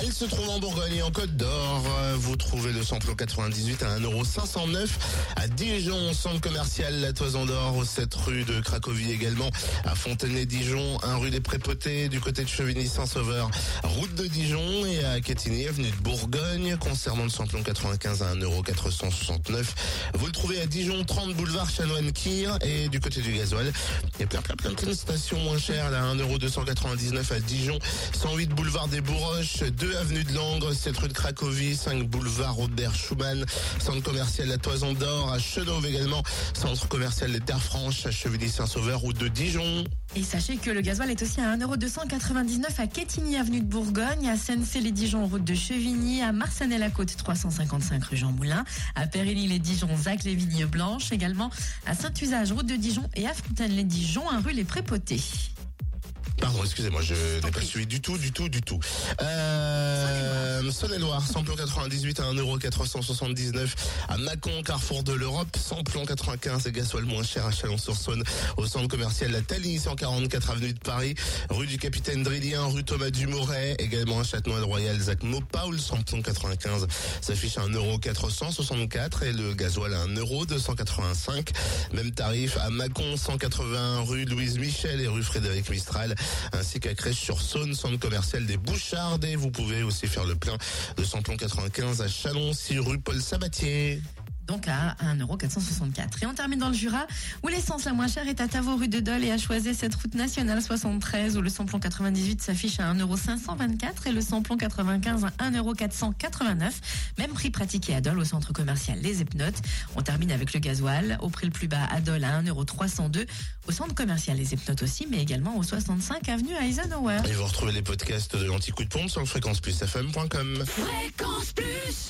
Elle se trouve en Bourgogne et en Côte d'Or. Vous trouvez le samplon 98 à 1,509€ à Dijon, centre commercial La Toison d'Or, au 7 rue de Cracovie également, à Fontenay-Dijon, 1 rue des Prépotés, du côté de Chevigny-Saint-Sauveur, route de Dijon et à Quetigny, avenue de Bourgogne. Concernant le samplon 95 à 1,469€, vous le trouvez à Dijon, 30 boulevard Chanoine-Kir et du côté du gasoil. Il y a plein plein plein de stations moins chères, là, 1,299€ à Dijon, 108 boulevard des Bourroches, 2 avenue de Langres, 7 rue de Cracovie, 5 boulevard Robert Schumann, centre commercial La Toison d'Or, à Chenauve également, centre commercial Les Terres Franches, à Chevilly-Saint-Sauveur, route de Dijon. Et sachez que le gasoil est aussi à 1,299€ à Quetigny, avenue de Bourgogne, à Sensey-les-Dijon, route de Chevigny, à Marsanet-la-Côte, 355 rue Jean Moulin, à Périgny-les-Dijon, Zac les Vignes Blanches, également à Saint-Usage, route de Dijon et à Fontaine-les-Dijon, un rue Les Prépotés. Pardon, excusez-moi, je n'ai pas suivi du tout, du tout, du tout. Euh, Saône-et-Loire, samplon 98 à 1,479€ à Mâcon, Carrefour de l'Europe, samplon 95 et gasoil moins cher à Chalon-sur-Saône, au centre commercial La Thalie, 144 avenue de Paris, rue du Capitaine Drillien, rue Thomas Dumoret, également à Châtenois-le-Royal, Zac Maupaul, samplon 95 s'affiche à 1,464€ et le gasoil à 1,285€. Même tarif à Mâcon, 180 rue Louise Michel et rue Frédéric Mistral, ainsi qu'à Crèche-sur-Saône, centre commercial des Bouchardes. Et vous pouvez aussi faire le plein de samplon 95 à Chalon, 6 rue Paul Sabatier. Donc à 1,464€. Et on termine dans le Jura, où l'essence la moins chère est à Tavaux, rue de Dole, et à choisir cette route nationale 73, où le samplon 98 s'affiche à 1,524€ et le samplon 95 à 1,489€. Même prix pratiqué à Dole, au centre commercial Les Epnotes. On termine avec le gasoil, au prix le plus bas à Dole à 1,302€, au centre commercial Les Epnotes aussi, mais également au 65 avenue Eisenhower. Et vous retrouvez les podcasts de l'Anticoup de Pompe sur le fréquenceplusfm.com. Fréquence plus